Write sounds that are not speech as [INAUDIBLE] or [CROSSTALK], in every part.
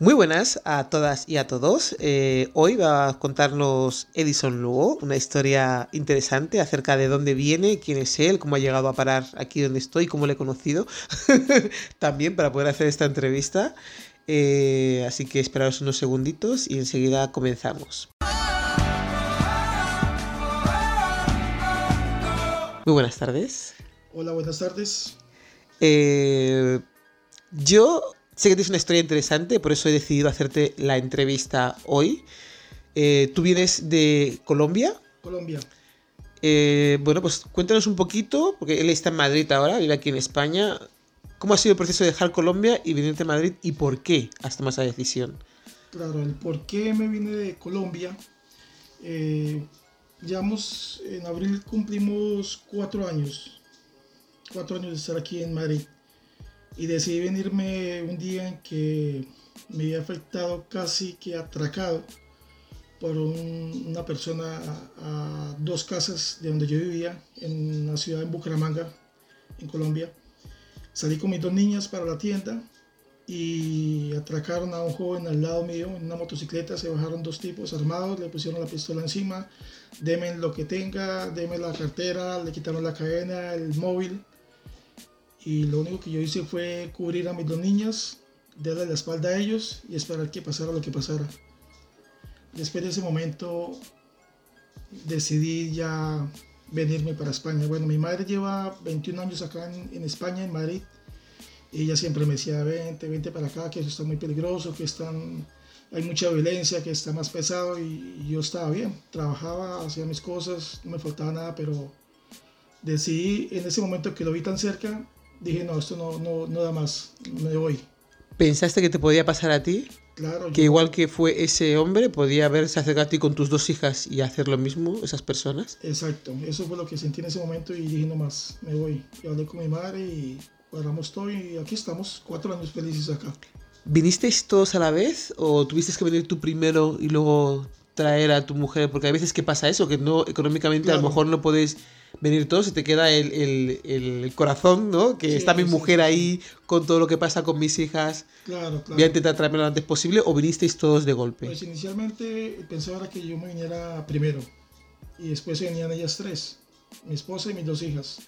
Muy buenas a todas y a todos. Eh, hoy va a contarnos Edison Lugo una historia interesante acerca de dónde viene, quién es él, cómo ha llegado a parar aquí donde estoy, cómo le he conocido. [LAUGHS] También para poder hacer esta entrevista. Eh, así que esperaros unos segunditos y enseguida comenzamos. Muy buenas tardes. Hola, buenas tardes. Eh, yo Sé que tienes una historia interesante, por eso he decidido hacerte la entrevista hoy. Eh, ¿Tú vienes de Colombia? Colombia. Eh, bueno, pues cuéntanos un poquito, porque él está en Madrid ahora, vive aquí en España. ¿Cómo ha sido el proceso de dejar Colombia y venirte a Madrid y por qué has tomado esa decisión? Claro, el por qué me vine de Colombia. Eh, llevamos, en abril cumplimos cuatro años. Cuatro años de estar aquí en Madrid y decidí venirme un día en que me había afectado casi que atracado por una persona a, dos casas de donde yo vivía, en la ciudad de Bucaramanga, en Colombia. Salí con mis dos niñas para la tienda y atracaron a un joven al lado mío en una motocicleta. Se bajaron dos tipos armados, le pusieron la pistola encima, deme lo que tenga, deme la cartera, le quitaron la cadena, el móvil y lo único que yo hice fue cubrir a mis dos niñas, darle la espalda a ellos y esperar que pasara lo que pasara. Después de ese momento decidí ya venirme para España. Bueno, mi madre lleva 21 años acá en, España, en Madrid. Ella siempre me decía, vente, vente para acá, que eso está muy peligroso, que están, hay mucha violencia, que está más pesado. Y, y yo estaba bien, trabajaba, hacía mis cosas, no me faltaba nada, pero decidí en ese momento que lo vi tan cerca, dije, no, esto no, no, no da más, me voy. ¿Pensaste que te podía pasar a ti? Claro. Que igual que fue ese hombre, podía haberse acercado a ti con tus dos hijas y hacer lo mismo, esas personas. Exacto, eso fue lo que sentí en ese momento y dije, no más, me voy. Y hablé con mi madre y paramos todo y aquí estamos, cuatro años felices acá. ¿Vinisteis todos a la vez o tuviste que venir tú primero y luego traer a tu mujer? Porque hay veces que pasa eso, que no económicamente a lo mejor no podéis venir todos y te queda el, el, el corazón, ¿no? Que está mi mujer ahí con todo lo que pasa con mis hijas. Claro, claro. Voy a intentar traerme lo antes posible o vinisteis todos de golpe. Pues inicialmente pensaba que yo me viniera primero y después venían ellas tres, mi esposa y mis dos hijas.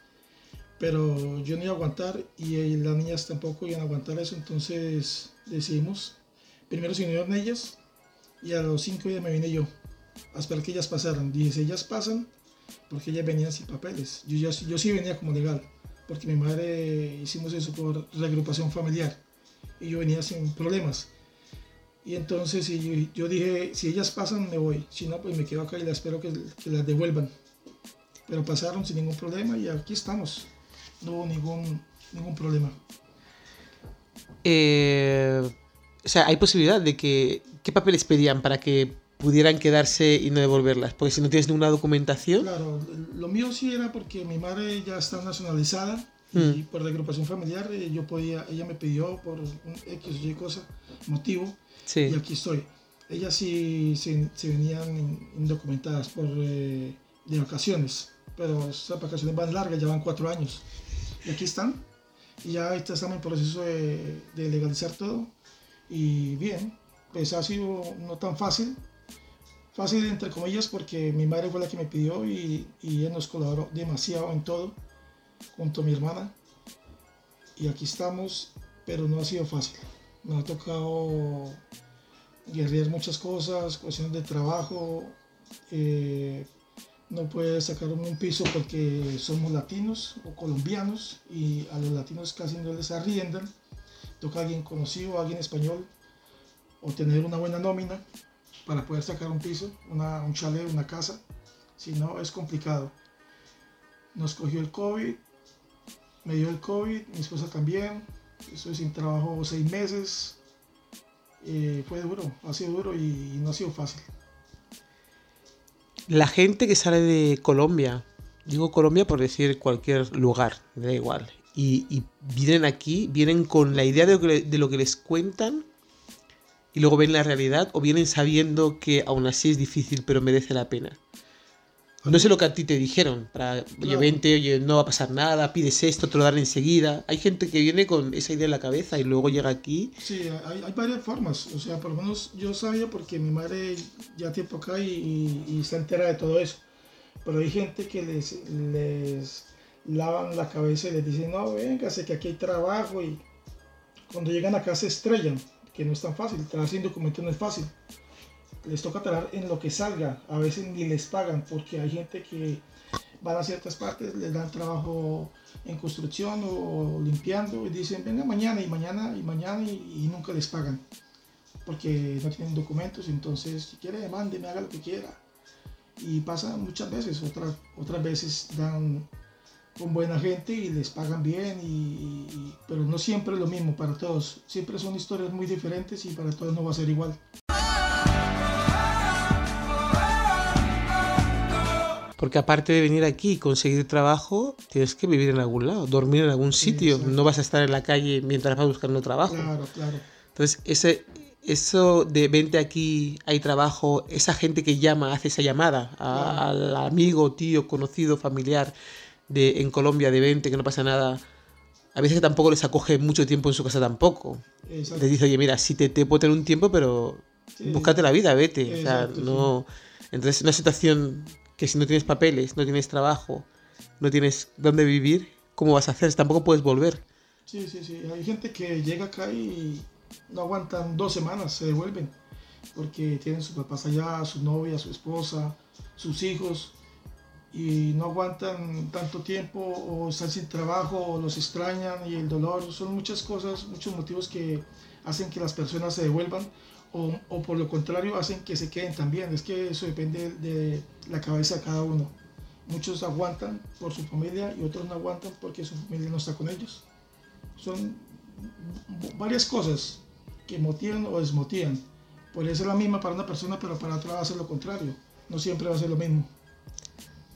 Pero yo no iba a aguantar y las niñas tampoco iban a aguantar eso, entonces decidimos. Primero se unieron ellas y a los cinco días me vine yo a esperar que ellas pasaran. Dije, si ellas pasan, porque ella venía sin papeles. Yo, yo, sí venía como legal, porque mi madre hicimos eso por reagrupación familiar y yo venía sin problemas. Y entonces yo, yo, dije, si ellas pasan me voy, si no pues me quedo acá y la espero que, que las devuelvan. Pero pasaron sin ningún problema y aquí estamos. No hubo ningún, ningún problema. Eh, o sea, hay posibilidad de que... ¿Qué papeles pedían para que pudieran quedarse y no devolverlas, porque si no tienes ninguna documentación. Claro, lo mío sí era porque mi madre ya está nacionalizada y mm. por la agrupación familiar eh, yo podía, ella me pidió por un X o Y cosa, motivo, y aquí estoy. Ellas sí se, venían indocumentadas por eh, de vacaciones, pero esas vacaciones van largas, ya van cuatro años. Y aquí están, y ya estamos en proceso de, de legalizar todo, y bien, pues ha sido no tan fácil, fácil entre comillas porque mi madre fue la que me pidió y, y ella nos colaboró demasiado en todo junto a mi hermana. Y aquí estamos pero no ha sido fácil. Nos ha tocado guerrear muchas cosas cuestiones de trabajo. Eh, no puede sacar un piso porque somos latinos o colombianos y a los latinos casi no les arriendan. Toca alguien conocido alguien español o tener una buena nómina para poder sacar un piso, una, un chalet, una casa. Si no, es complicado. Nos cogió el COVID, me dio el COVID, mi esposa también. Estoy sin trabajo seis meses. Eh, fue duro, ha sido duro y, no ha sido fácil. La gente que sale de Colombia, digo Colombia por decir cualquier lugar, da igual, y, vienen aquí, vienen con la idea de, de lo que les cuentan y luego ven la realidad o vienen sabiendo que aún así es difícil pero merece la pena. No sé lo que a ti te dijeron, para, oye, vente, oye, no va a pasar nada, pides esto, te lo dan enseguida. Hay gente que viene con esa idea en la cabeza y luego llega aquí. Sí, hay, hay varias formas. O sea, por lo menos yo sabía porque mi madre ya tiempo acá y, y, se entera de todo eso. Pero hay gente que les, les lavan la cabeza y les dicen, no, sé que aquí hay trabajo y cuando llegan acá se estrellan, que no es tan fácil, trabajar sin documento no es fácil. Les toca trabajar en lo que salga, a veces ni les pagan porque hay gente que van a ciertas partes, les dan trabajo en construcción o limpiando y dicen venga mañana y mañana y mañana y, nunca les pagan porque no tienen documentos, entonces si quiere me haga lo que quiera. Y pasa muchas veces, otras, otras veces dan con buena gente y les pagan bien, y, pero no siempre es lo mismo para todos. Siempre son historias muy diferentes y para todos no va a ser igual. Porque aparte de venir aquí y conseguir trabajo, tienes que vivir en algún lado, dormir en algún sitio. no vas a estar en la calle mientras vas buscando trabajo. Claro, claro. Entonces, ese, eso de vente aquí, hay trabajo, esa gente que llama, hace esa llamada al amigo, tío, conocido, familiar de, en Colombia de vente, que no pasa nada. A veces tampoco les acoge mucho tiempo en su casa tampoco. Les dice, oye, mira, sí te, te puedo tener un tiempo, pero búscate la vida, vete. o sea, no... Entonces, una situación que si no tienes papeles, no tienes trabajo, no tienes dónde vivir, ¿cómo vas a hacer? Tampoco puedes volver. Sí, sí, sí. Hay gente que llega acá y no aguantan dos semanas, se devuelven, porque tienen sus papás allá, su novia, su esposa, sus hijos, y no aguantan tanto tiempo o están sin trabajo o los extrañan y el dolor. Son muchas cosas, muchos motivos que hacen que las personas se devuelvan o, o, por lo contrario hacen que se queden también. Es que eso depende de la cabeza de cada uno. Muchos aguantan por su familia y otros no aguantan porque su familia no está con ellos. Son varias cosas que motivan o desmotivan. Puede ser la misma para una persona, pero para otra va a ser lo contrario. No siempre va a ser lo mismo.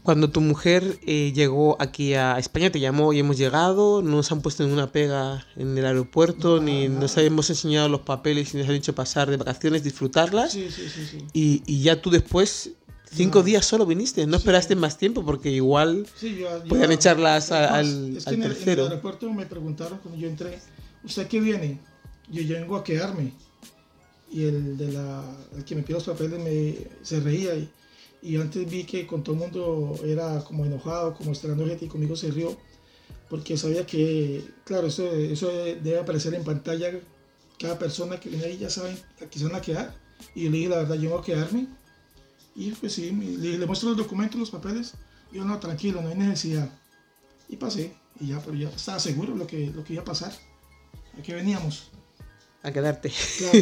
Cuando tu mujer eh, llegó aquí a España, te llamó y hemos llegado, no nos han puesto ninguna pega en el aeropuerto, ni nos hemos enseñado los papeles y nos han hecho pasar de vacaciones, disfrutarlas. Sí, sí, sí, y, y, ya tú después, cinco días solo viniste, no esperaste más tiempo porque igual podían echarlas al, es que en el, tercero. En el aeropuerto me preguntaron cuando yo entré, ¿usted qué viene? Yo, yo vengo a quedarme. Y el, de la, el que me pidió los papeles me, se reía y y antes vi que con todo el mundo era como enojado, como esperando gente y conmigo se rió, porque sabía que, claro, eso, eso debe aparecer en pantalla, cada persona que viene ahí ya saben a qué se van a quedar. Y yo le dije, la verdad, yo voy a quedarme. Y pues sí, le, le muestro los documentos, los papeles. Y yo, no, tranquilo, no hay necesidad. Y pasé, y ya, pero ya estaba seguro lo que, lo que iba a pasar. ¿A qué veníamos? A quedarte. Claro.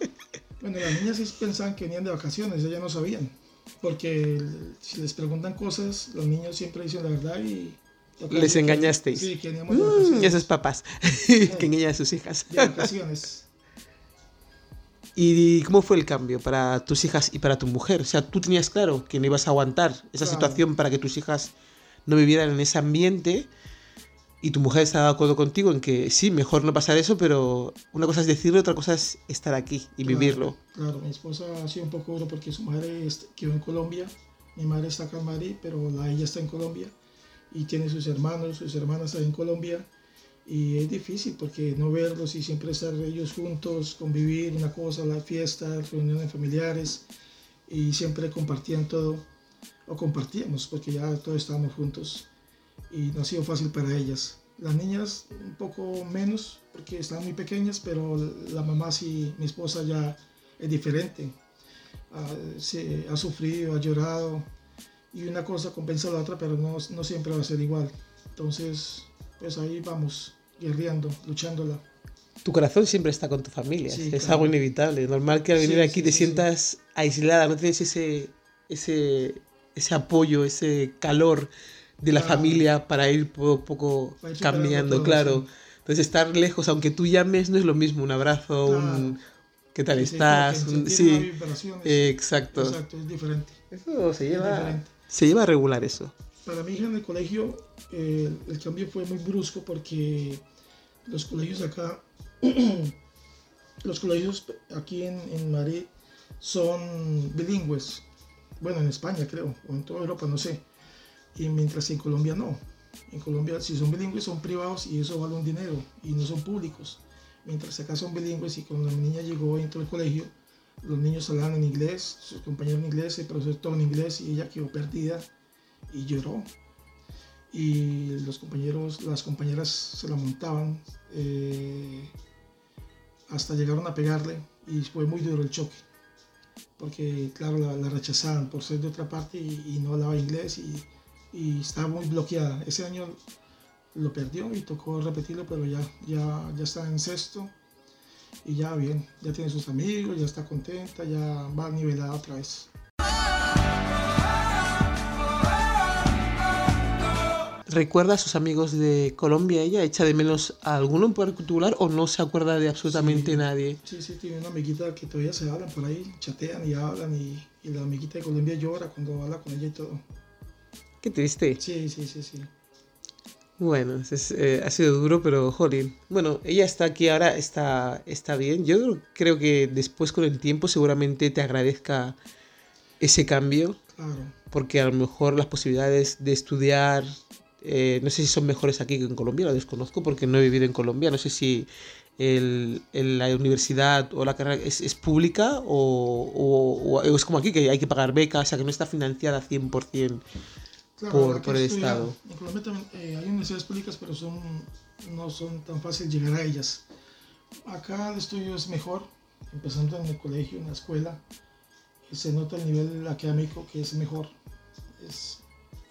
[LAUGHS] bueno, las niñas sí pensaban que venían de vacaciones, ellas no sabían porque si les preguntan cosas, los niños siempre dicen la verdad y... Les engañasteis. Sí, que mm, esos papás [LAUGHS] que engañan a sus hijas. De vacaciones. [LAUGHS] ¿Y cómo fue el cambio para tus hijas y para tu mujer? O sea, tú tenías claro que no ibas a aguantar esa situación para que tus hijas no vivieran en ese ambiente y tu mujer está de acuerdo contigo en que sí, mejor no pasar eso, pero una cosa es decirlo, otra cosa es estar aquí y vivirlo. Claro, mi esposa ha sido un poco duro porque su madre quedó en Colombia, mi madre está acá en Madrid, pero la, ella está en Colombia y tiene sus hermanos, sus hermanas ahí en Colombia y es difícil porque no verlos y siempre estar ellos juntos, convivir, una cosa, la fiesta, reuniones familiares y siempre compartían todo, o compartíamos porque ya todos estábamos juntos y no ha sido fácil para ellas. Las niñas un poco menos porque están muy pequeñas, pero la mamá sí, mi esposa ya es diferente. Uh, se, ha sufrido, ha llorado y una cosa compensa a la otra, pero no, no siempre va a ser igual. Entonces, pues ahí vamos, guerreando, luchándola. Tu corazón siempre está con tu familia, es algo inevitable. Normal que al venir aquí te sientas aislada, no tienes ese, ese, ese apoyo, ese calor de la familia para ir poco, poco cambiando, claro. Entonces estar lejos, aunque tú llames, no es lo mismo, un abrazo, un ¿qué tal estás? sí, exacto. Exacto, es diferente. Eso se lleva, se lleva a regular eso. Para mi hija en el colegio eh, el cambio fue muy brusco porque los colegios acá, [CLEARS THROAT] los colegios aquí en, en Madrid son bilingües bueno, en España creo, o en toda Europa, no sé. Y mientras en Colombia no. En Colombia, si son bilingües, son privados y eso vale un dinero y no son públicos. Mientras acá son bilingües y cuando la niña llegó, entró al colegio, los niños hablaban en inglés, sus compañeros en inglés, el profesor todo en inglés y ella quedó perdida y lloró. Y los compañeros, las compañeras se la montaban eh, hasta llegaron a pegarle y fue muy duro el choque. Porque, claro, la, rechazaban por ser de otra parte y, no hablaba inglés y, y, estaba muy bloqueada. Ese año lo perdió y tocó repetirlo, pero ya, ya, ya está en sexto y ya bien, ya tiene sus amigos, ya está contenta, ya va nivelada otra vez. ¿Recuerda a sus amigos de Colombia ella? ¿Echa de menos a alguno en particular o no se acuerda de absolutamente nadie? Sí, sí, tiene una amiguita que todavía se hablan por ahí, chatean y hablan y, y la amiguita de Colombia llora cuando habla con ella y todo. Qué triste. Sí, sí, sí, sí. Bueno, eh, ha sido duro, pero jolín. Bueno, ella está aquí ahora, está, está bien. Yo creo que después con el tiempo seguramente te agradezca ese cambio. Claro. Porque a lo mejor las posibilidades de estudiar, eh, no sé si son mejores aquí que en Colombia, lo desconozco porque no he vivido en Colombia. No sé si el, la universidad o la carrera es, pública o, o, es como aquí que hay que pagar becas, o sea que no está financiada 100% por, por el Estado. En Colombia también eh, hay universidades públicas, pero son, no son tan fácil llegar a ellas. Acá el estudio es mejor, empezando en el colegio, en la escuela, se nota el nivel académico que es mejor. Es,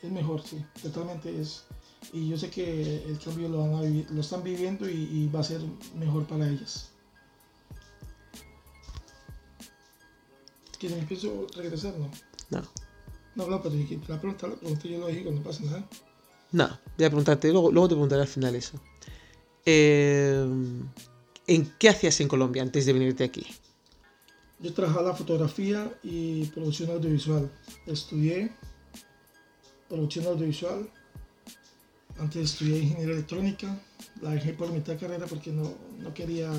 es mejor, sí, totalmente es. Y yo sé que el cambio lo, van a lo están viviendo y, y va a ser mejor para ellas. ¿Que me empiezo a regresar? No. No. No, no, pero la pregunta la pregunté yo lo dije, no pasa nada. No, voy a preguntarte, luego, luego te preguntaré al final eso. Eh, ¿En qué hacías en Colombia antes de venirte aquí? Yo trabajaba la fotografía y producción audiovisual. Estudié producción audiovisual. Antes estudié ingeniería electrónica. La dejé por mitad de carrera porque no, no quería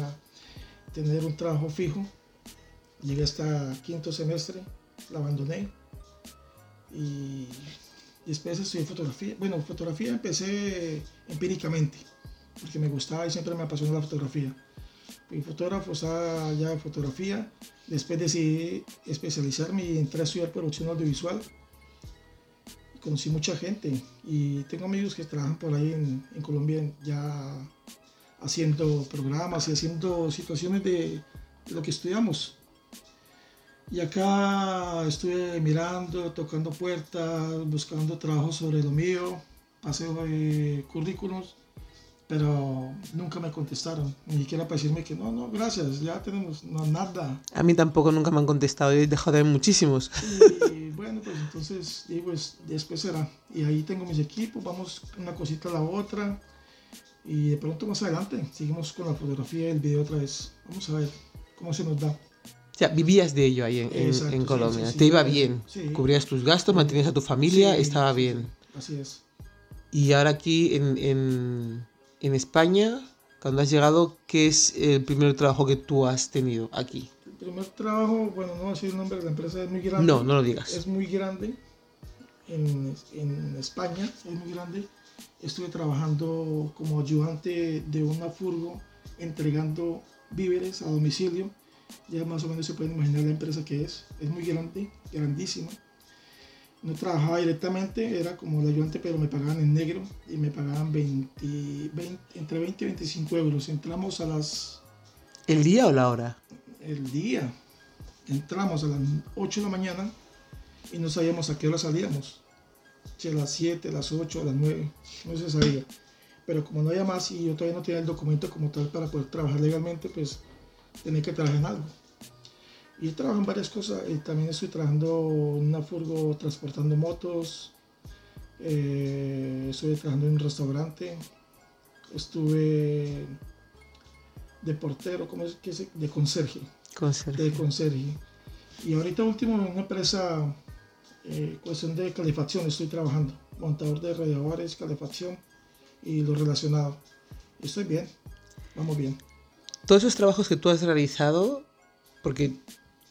tener un trabajo fijo. Llegué hasta quinto semestre, la abandoné y después estudié fotografía. Bueno, fotografía empecé empíricamente, porque me gustaba y siempre me apasionó la fotografía. Fui fotógrafo, estaba ya fotografía. Después decidí especializarme y entré a estudiar producción audiovisual. Conocí mucha gente y tengo amigos que trabajan por ahí en, en Colombia ya haciendo programas y haciendo situaciones de lo que estudiamos. Y acá estuve mirando, tocando puertas, buscando trabajo sobre lo mío, pasé eh, currículos, pero nunca me contestaron, ni siquiera para decirme que no, no, gracias, ya tenemos nada. A mí tampoco nunca me han contestado, he dejado de muchísimos. Y [LAUGHS] bueno, pues entonces, y pues después será. Y ahí tengo mis equipos, vamos una cosita a la otra. Y de pronto más adelante seguimos con la fotografía y el video otra vez. Vamos a ver cómo se nos da. O sea, vivías de ello ahí en, Colombia. Te iba bien. Cubrías tus gastos, mantenías a tu familia, estaba bien. Así es. Y ahora aquí en, España, cuando has llegado, ¿qué es el primer trabajo que tú has tenido aquí? El primer trabajo, bueno, no voy a decir el nombre de la empresa, es muy grande. No, no lo digas. Es muy grande. En, España es muy grande. Estuve trabajando como ayudante de una furgo entregando víveres a domicilio ya más o menos se pueden imaginar la empresa que es. Es muy grande, grandísima. No trabajaba directamente, era como el ayudante, pero me pagaban en negro y me pagaban 20, 20, entre 20 y 25 euros. Entramos a las... ¿El día o la hora? El día. Entramos a las 8 de la mañana y no sabíamos a qué hora salíamos. Si a las 7, a las 8, a las 9, no se sabía. Pero como no había más y yo todavía no tenía el documento como tal para poder trabajar legalmente, pues tenía que trabajar en algo. Y trabajo en varias cosas. Y también estoy trabajando en una furgo transportando motos. Eh, estuve trabajando en un restaurante. Estuve de portero, ¿cómo es que De conserje. conserje. De conserje. Y ahorita último en una empresa, eh, cuestión de calefacción, estoy trabajando. Montador de radiadores, calefacción y lo relacionado. Estoy bien, vamos bien todos esos trabajos que tú has realizado, porque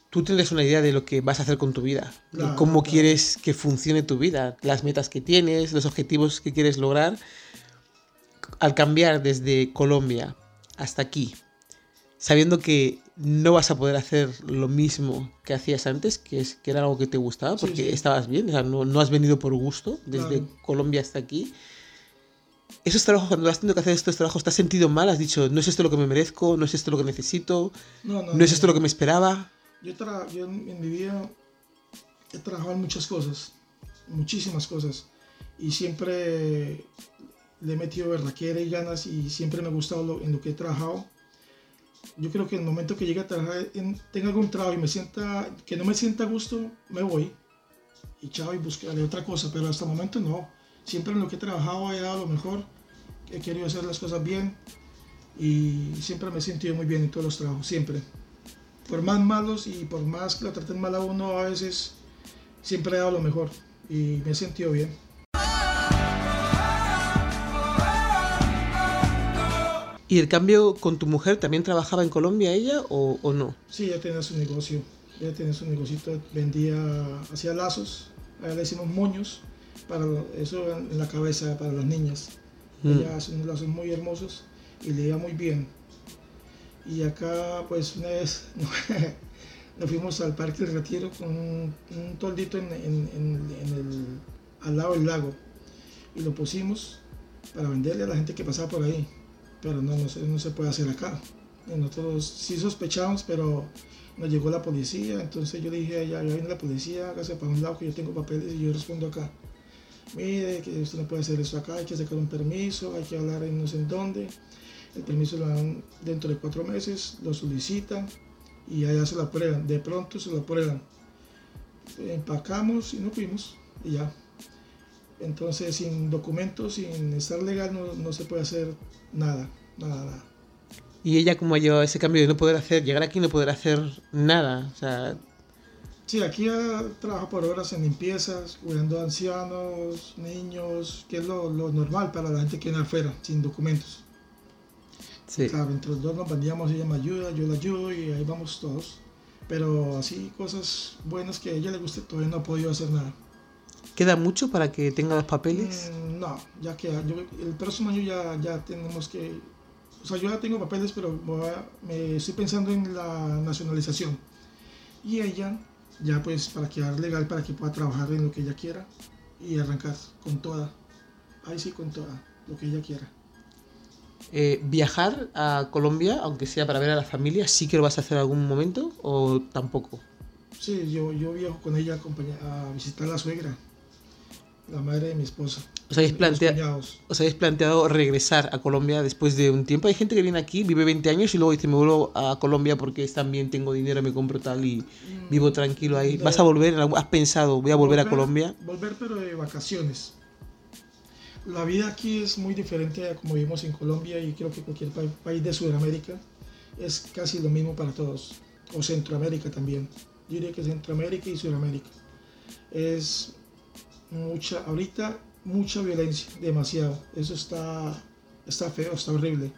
tú tienes una idea de lo que vas a hacer con tu vida, de cómo quieres que funcione tu vida, las metas que tienes, los objetivos que quieres lograr. Al cambiar desde Colombia hasta aquí, sabiendo que no vas a poder hacer lo mismo que hacías antes, que, es, que era algo que te gustaba, porque estabas bien, o sea, no, has venido por gusto desde Colombia hasta aquí. Esos trabajos, cuando has tenido que hacer estos trabajos, ¿te has sentido mal? ¿Has dicho, no es esto lo que me merezco, no es esto lo que necesito, no, no, no es esto lo que me esperaba? Yo, yo en mi vida he trabajado en muchas cosas, muchísimas cosas, y siempre le he metido verdaquera y ganas y siempre me ha gustado en lo que he trabajado. Yo creo que en el momento que llegue a trabajar, en, tenga algún trabajo y me sienta, que no me sienta a gusto, me voy y chao y buscaré otra cosa, pero hasta el momento no. Siempre en lo que he trabajado he dado lo mejor, he querido hacer las cosas bien y siempre me he sentido muy bien en todos los trabajos, siempre por más malos y por más que lo traten mal a uno, a veces siempre he dado lo mejor y me he sentido bien. ¿Y el cambio con tu mujer también trabajaba en Colombia ella o, o no? Sí, ella tenía su negocio. Ella tenía su negocio, vendía, hacía lazos, a le decimos moños, para eso en la cabeza para las niñas. Mm. Ella hace unos lazos muy hermosos y le iba muy bien. Y acá, pues, una vez [LAUGHS] nos fuimos al Parque del Retiro con un, toldito en, el, al lado del lago. Y lo pusimos para venderle a la gente que pasaba por ahí. Pero no, no, se, puede hacer acá. nosotros sí sospechamos, pero nos llegó la policía. Entonces yo dije, ya, ya viene la policía, hágase para un lado que yo tengo papeles y yo respondo acá. Mire, que usted no puede hacer eso acá, hay que sacar un permiso, hay que hablar en no sé en dónde. El permiso lo dan dentro de cuatro meses, lo solicitan y allá se lo aprueban. De pronto se lo aprueban. Empacamos y nos fuimos y ya. Entonces, sin documentos, sin estar legal, no, se puede hacer nada, nada, nada. Y ella, como ha ese cambio de no poder hacer, llegar aquí y no poder hacer nada, o sea... Sí, aquí trabaja por horas en limpiezas, cuidando a ancianos, niños, que es lo, lo normal para la gente que viene afuera, sin documentos. Claro, entre los dos nos vendíamos, ella me ayuda, yo la ayudo y ahí vamos todos. Pero así cosas buenas que a ella le guste, todavía no ha podido hacer nada. ¿Queda mucho para que tenga los papeles? Mm, no, ya que el próximo año ya, ya tenemos que... O sea, yo ya tengo papeles, pero me estoy pensando en la nacionalización. Y ella, ya pues para quedar legal, para que pueda trabajar en lo que ella quiera y arrancar con toda. Ahí sí, con toda, lo que ella quiera. Eh, ¿Viajar a Colombia, aunque sea para ver a la familia, sí que lo vas a hacer en algún momento o tampoco? Sí, yo, yo viajo con ella a, a visitar a la suegra, la madre de mi esposa. ¿Os habéis, ¿Os habéis planteado regresar a Colombia después de un tiempo? Hay gente que viene aquí, vive 20 años y luego dice, me vuelvo a Colombia porque también tengo dinero, me compro tal y vivo mm, tranquilo ahí. ¿Vas a volver? ¿Has pensado, voy a volver, volver a Colombia? Volver pero de vacaciones la vida aquí es muy diferente a como vivimos en Colombia y creo que cualquier país de Sudamérica es casi lo mismo para todos, o Centroamérica también. Yo diría que Centroamérica y Sudamérica. Es mucha, ahorita mucha violencia, demasiado. Eso está, está feo, está horrible.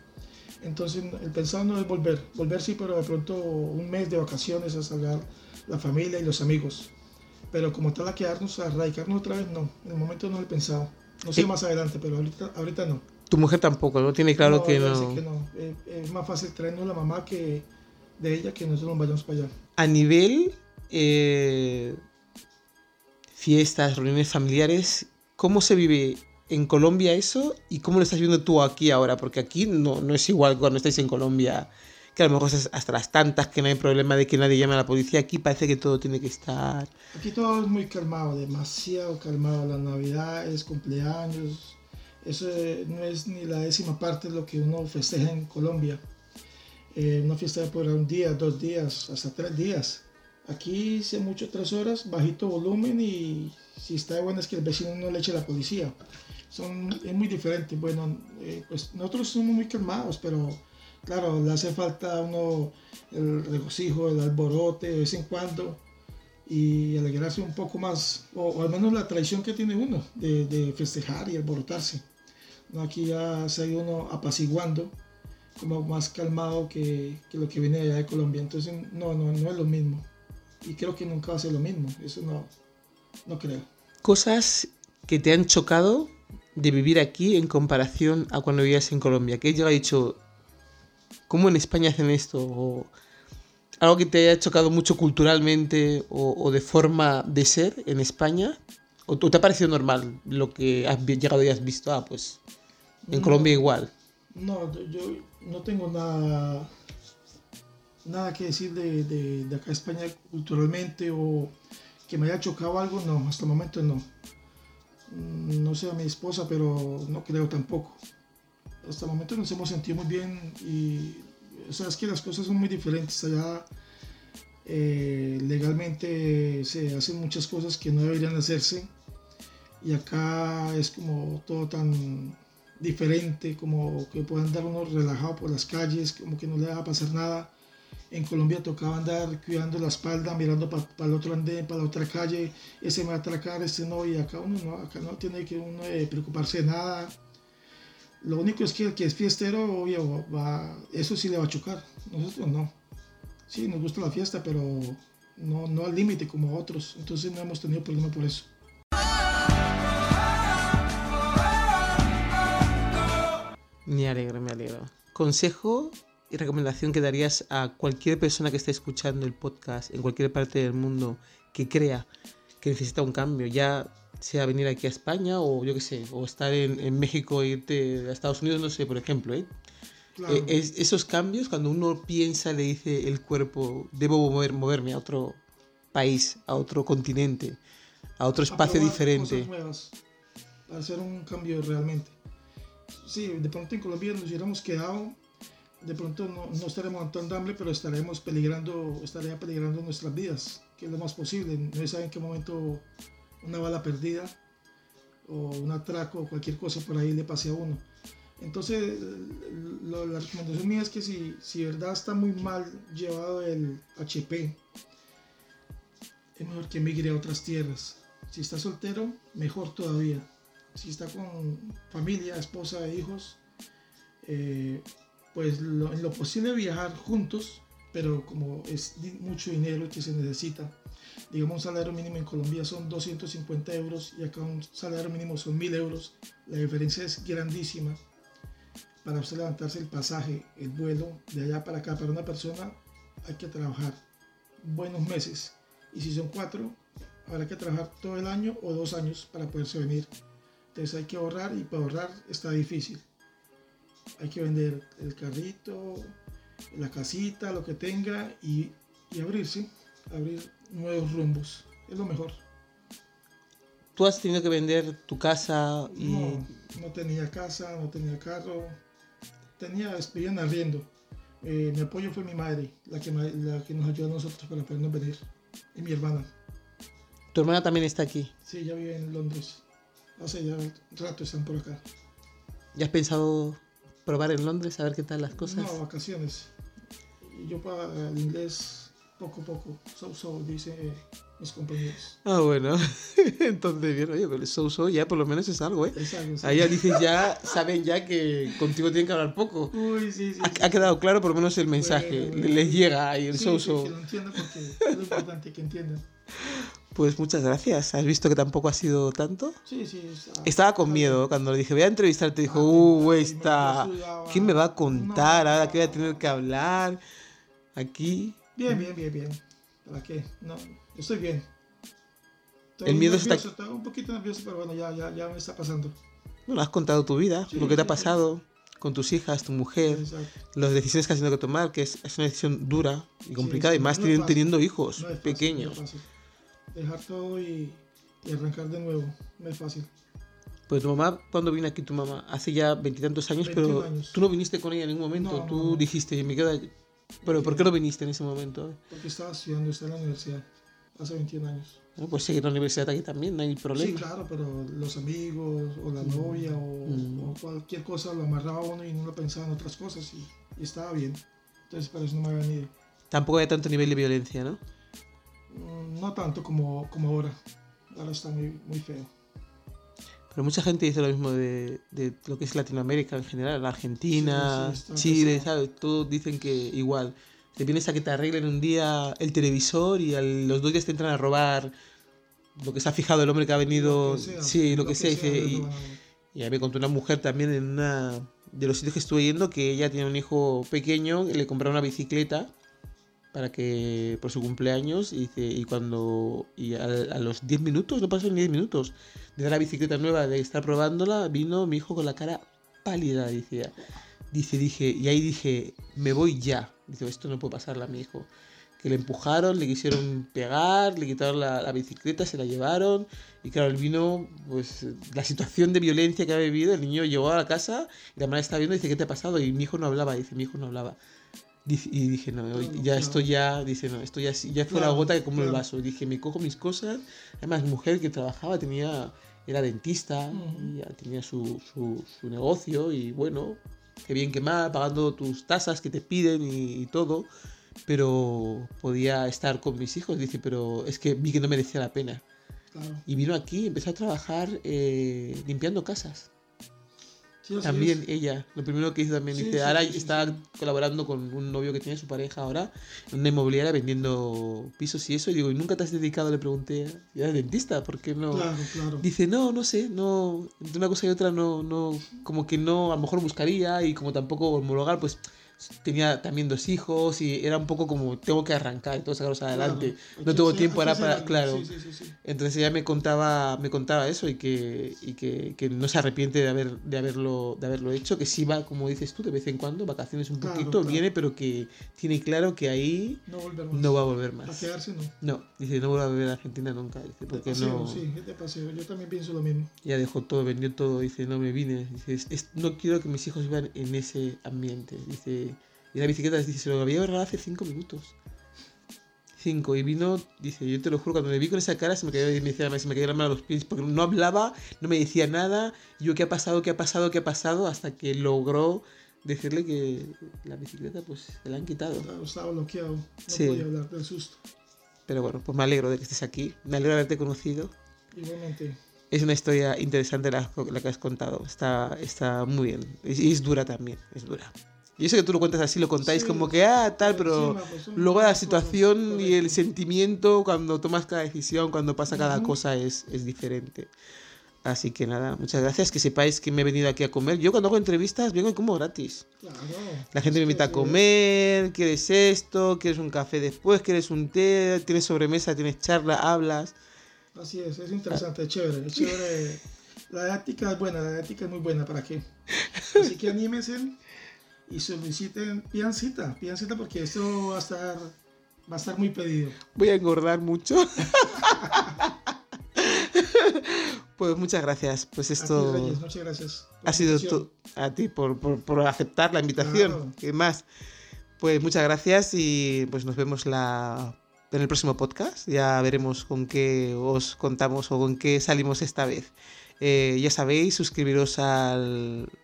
Entonces el pensado no es volver, volver sí, pero de pronto un mes de vacaciones a salvar la familia y los amigos. Pero como tal a quedarnos, a radicarnos otra vez, no. En el momento no lo he pensado. No sé más adelante, pero ahorita, ahorita no. Tu mujer tampoco, ¿no? Tiene claro que no. que no. Eh, es más fácil traernos la mamá que de ella que nosotros nos vayamos para allá. A nivel eh, fiestas, reuniones familiares, ¿cómo se vive en Colombia eso y cómo lo estás viendo tú aquí ahora? Porque aquí no, no es igual cuando estáis en Colombia que a lo mejor es hasta las tantas que no hay problema de que nadie llame a la policía. Aquí parece que todo tiene que estar. Aquí todo es muy calmado, demasiado calmado. La Navidad es cumpleaños. Eso no es ni la décima parte de lo que uno festeja en Colombia. Eh, una fiesta por un día, dos días, hasta tres días. Aquí se mucho tres horas, bajito volumen y si está de bueno es que el vecino no le eche la policía. Son, es muy diferente. Bueno, eh, pues nosotros somos muy calmados, pero Claro, le hace falta a uno el regocijo, el alborote de vez en cuando y alegrarse un poco más, o, al menos la tradición que tiene uno de, festejar y alborotarse. Aquí ya se ha ido uno apaciguando, como más calmado que, que, lo que viene allá de Colombia, entonces no, no, no es lo mismo. Y creo que nunca va a ser lo mismo. Eso no, no creo. Cosas que te han chocado de vivir aquí en comparación a cuando vivías en Colombia. Que ella ha dicho, ¿cómo en España hacen esto? O algo que te haya chocado mucho culturalmente o, o de forma de ser en España. ¿O te ha parecido normal lo que has llegado y has visto? Ah, pues en No. Colombia igual. No, yo no tengo nada, nada que decir de, de, de acá a España culturalmente o que me haya chocado algo, no, hasta el momento no. Mm, No sé a mi esposa, pero no creo tampoco. Hasta el momento nos hemos sentido muy bien y, o sea, es que las cosas son muy diferentes. Allá eh, legalmente se hacen muchas cosas que no deberían hacerse y acá es como todo tan diferente, como que puede andar uno relajado por las calles, como que no le va a pasar nada. En Colombia tocaba andar cuidando la espalda, mirando para el otro andén, para la otra calle, ese me va a atracar, ese no, y acá uno no, acá no tiene que uno eh, preocuparse de nada. Lo único es que el que es fiestero, obvio, va, eso sí le va a chocar, nosotros no. Sí, nos gusta la fiesta, pero no, no al límite como otros, entonces no hemos tenido problema por eso. Me alegro, me alegro. Consejo y recomendación que darías a cualquier persona que esté escuchando el podcast en cualquier parte del mundo que crea que necesita un cambio, ya sea venir aquí a España o yo qué sé, o estar en, en México e irte a Estados Unidos, no sé, por ejemplo, ¿eh? Claro. Eh, es- esos cambios, cuando uno piensa, le dice el cuerpo, debo mover- moverme a otro país, a otro continente, a otro espacio probar diferente. cosas nuevas, para hacer un cambio realmente. Sí, de pronto en Colombia nos hubiéramos quedado, de pronto no, no estaremos aguantando hambre, pero estaremos peligrando, estaría peligrando nuestras vidas, que es lo más posible. No se sabe en qué momento una bala perdida o un atraco o cualquier cosa por ahí le pase a uno. Entonces, lo- la recomendación mía es que si, si verdad está muy mal llevado el HP, es mejor que emigre a otras tierras. Si está soltero, mejor todavía. Si está con familia, esposa hijos, eh, pues lo- en lo posible viajar juntos, pero como es mucho dinero que se necesita, digamos un salario mínimo en Colombia son 250 euros y acá un salario mínimo son 1000 euros, la diferencia es grandísima. Para usted levantarse el pasaje, el vuelo de allá para acá, para una persona, hay que trabajar buenos meses. Y si son cuatro, habrá que trabajar todo el año o dos años para poderse venir. Entonces hay que ahorrar y para ahorrar está difícil. Hay que vender el carrito, la casita, lo que tenga y, y abrirse, abrir nuevos rumbos. Es lo mejor. Tú has tenido que vender tu casa y... No, no tenía casa, no tenía carro, tenía, vivía en arriendo. Eh, mi apoyo fue mi madre, la que, la que nos ayudó a nosotros para podernos venir, y mi hermana. Tu hermana también está aquí. Sí, ella vive en Londres. Hace ya rato están por acá. ¿Ya has pensado probar en Londres a ver qué tal las cosas? No, vacaciones. Yo para el inglés poco a poco. So, so, dice mis compañeros. Ah, bueno. [LAUGHS] Entonces, bien, oye, pero el so-so ya por lo menos es algo, ¿eh? Es algo, sí. Ahí ya dices, ya saben ya que contigo tienen que hablar poco. Uy, sí, sí. Ha, sí. ha quedado claro por lo menos el mensaje. Bueno, bueno. Les llega ahí el Sí, so-so. sí, que lo entiendan porque es lo importante que entiendan. Pues muchas gracias. ¿Has visto que tampoco ha sido tanto? Sí, sí. está- Estaba con miedo cuando le dije, voy a entrevistarte. Dijo, Ah, uh, sudaba. ¿Quién me va a contar ahora que voy a tener que hablar? Aquí. Bien, bien, bien, bien. ¿Para qué? No, yo estoy bien. Estoy El miedo está nervioso, Estaba un poquito nervioso, pero bueno, ya, ya, ya me está pasando. Bueno, has contado tu vida, Sí, lo que te ha sí. pasado con tus hijas, tu mujer, las decisiones que has tenido que tomar, que es, es una decisión dura y complicada, y más no teniendo hijos No pequeños. no. Dejar todo y, y arrancar de nuevo. No es fácil. Pues tu mamá, ¿cuándo vino aquí tu mamá? Hace ya veintitantos años, pero 21 años. tú no viniste con ella en ningún momento. No, tú no, dijiste, me queda... Pero ¿por qué no viniste en ese momento? Porque estaba estudiando, estaba en la universidad. Hace 21 años. No, pues seguir la universidad aquí también, no hay problema. Sí, claro, pero los amigos o la novia o, Mm. o cualquier cosa lo amarraba uno y no lo pensaba en otras cosas y, y estaba bien. Entonces, por eso no me había venido. Tampoco hay tanto nivel de violencia, ¿no? Mm, No tanto como, como ahora. Ahora está muy, muy feo. Pero mucha gente dice lo mismo de, de lo que es Latinoamérica en general, la Argentina, Sí, sí, Chile. ¿sabes? Todos dicen que igual. Te vienes a que te arreglen un día el televisor y a los dos días te entran a robar lo que se ha fijado el hombre que ha venido. sí, lo, que, sea. y, y, me contó una mujer también en una de los sitios que estuve yendo que ella tiene un hijo pequeño, le compraron una bicicleta para que por su cumpleaños y, cuando y a, los 10 minutos, no pasó ni 10 minutos, de la bicicleta nueva, de estar probándola, vino mi hijo con la cara pálida, decía. Dice, dije, y ahí dije, me voy ya. Dice, esto no puede pasarle a mi hijo. Que le empujaron, le quisieron pegar, le quitaron la, bicicleta, se la llevaron. Y claro, el vino, pues la situación de violencia que ha vivido, el niño llegó a la casa y la madre está viendo dice, ¿qué te ha pasado? Y mi hijo no hablaba, dice, mi hijo no hablaba y dije, no, ya esto ya, dice, no, esto ya, ya fue la gota que como el vaso. Dije, me cojo mis cosas. Además, mujer que trabajaba, tenía, era dentista, y tenía su, su, su, negocio y bueno, qué bien que mal, pagando tus tasas que te piden y, todo. Pero podía estar con mis hijos. Dice, pero es que vi que no merecía la pena. Y vino aquí, empezó a trabajar eh, limpiando casas también ella, lo primero que hizo también, dice, ahora está colaborando con un novio que tiene su pareja ahora, en una inmobiliaria vendiendo pisos y eso, y digo, ¿y nunca te has dedicado? Le pregunté, ya eres dentista, ¿por qué no? Claro, claro. Dice, no, no sé, no, entre una cosa y otra no, no, como que no, a lo mejor buscaría y como tampoco homologar, pues tenía también dos hijos y era un poco como tengo que arrancar y todo sacarlos adelante. no tuvo tiempo, era para, claro. Entonces ella me contaba, me contaba eso y que, y que, que, no se arrepiente de haber, de haberlo, de haberlo hecho, que sí va, como dices tú, de vez en cuando, vacaciones un poquito, viene, pero que tiene claro que ahí no, va a volver más. A quedarse no. No, dice, no voy a volver a Argentina nunca. Dice, porque no... Sí, de paseo, yo también pienso lo mismo. Ya dejó todo, vendió todo, dice, no me vine. Dice, no quiero que mis hijos vivan en ese ambiente. Dice, y la bicicleta dice, se lo había agarrado hace cinco minutos. Cinco. Y vino, dice, yo te lo juro, cuando me vi con esa cara se me cayó, me decía, se me cayó la mano a los pies, porque no hablaba, no me decía nada. yo, ¿qué ha pasado? ¿Qué ha pasado? ¿Qué ha pasado? Hasta que logró decirle que la bicicleta, pues, se la han quitado. estaba bloqueado. No podía hablar del susto. Pero bueno, pues me alegro de que estés aquí. Me alegro de haberte conocido. Igualmente. Es una historia interesante la, la que has contado. Está, está muy bien. Y es dura también, es dura. Y eso que tú lo cuentas así, lo contáis como que, ah, tal, pero pues, luego la situación y el sentimiento cuando tomas cada decisión, cuando pasa cada cosa es, es diferente. Así que nada, muchas gracias. Que sepáis que me he venido aquí a comer. Yo cuando hago entrevistas vengo y como gratis. La gente me invita a comer, quieres esto, quieres un café después, quieres un té, tienes sobremesa, tienes charla, hablas. Así es, es interesante, es chévere, es chévere. [LAUGHS] La ética es buena, la ética es muy buena, ¿para qué? [LAUGHS] Así que anímense y soliciten, pidan cita, pidan cita porque esto va a estar, va a estar muy pedido. Voy a engordar mucho. [LAUGHS] pues muchas gracias. Pues esto. muchas gracias. Ha sido a ti por, por, por, aceptar la invitación. y más. Pues muchas gracias y pues nos vemos la, en el próximo podcast. Ya veremos con qué os contamos o con qué salimos esta vez. Eh, ya sabéis, suscribiros a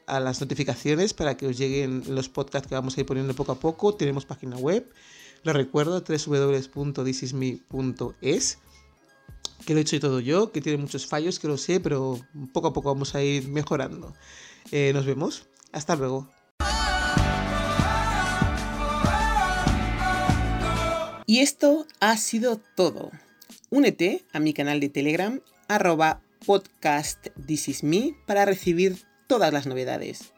las notificaciones para que os lleguen los podcasts que vamos a ir poniendo poco a poco. Tenemos página web, lo recuerdo, www.thisisme.es que lo he hecho todo yo, que tiene muchos fallos, que lo sé, pero poco a poco vamos a ir mejorando. Eh, nos vemos. Hasta luego. Y esto ha sido todo. Únete a mi canal de Telegram arroba podcast This Is Me para recibir todas las novedades.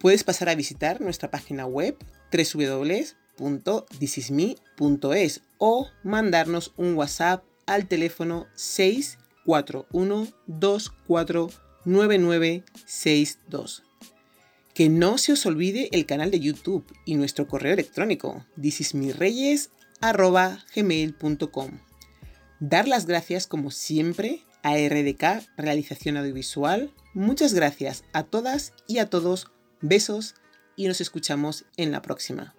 Puedes pasar a visitar nuestra página web www.thisisme.es o mandarnos un WhatsApp al teléfono 641249962. Que no se os olvide el canal de YouTube y nuestro correo electrónico thisismireyes@gmail.com. Dar las gracias como siempre a RDK Realización Audiovisual. Muchas gracias a todas y a todos. Besos y nos escuchamos en la próxima.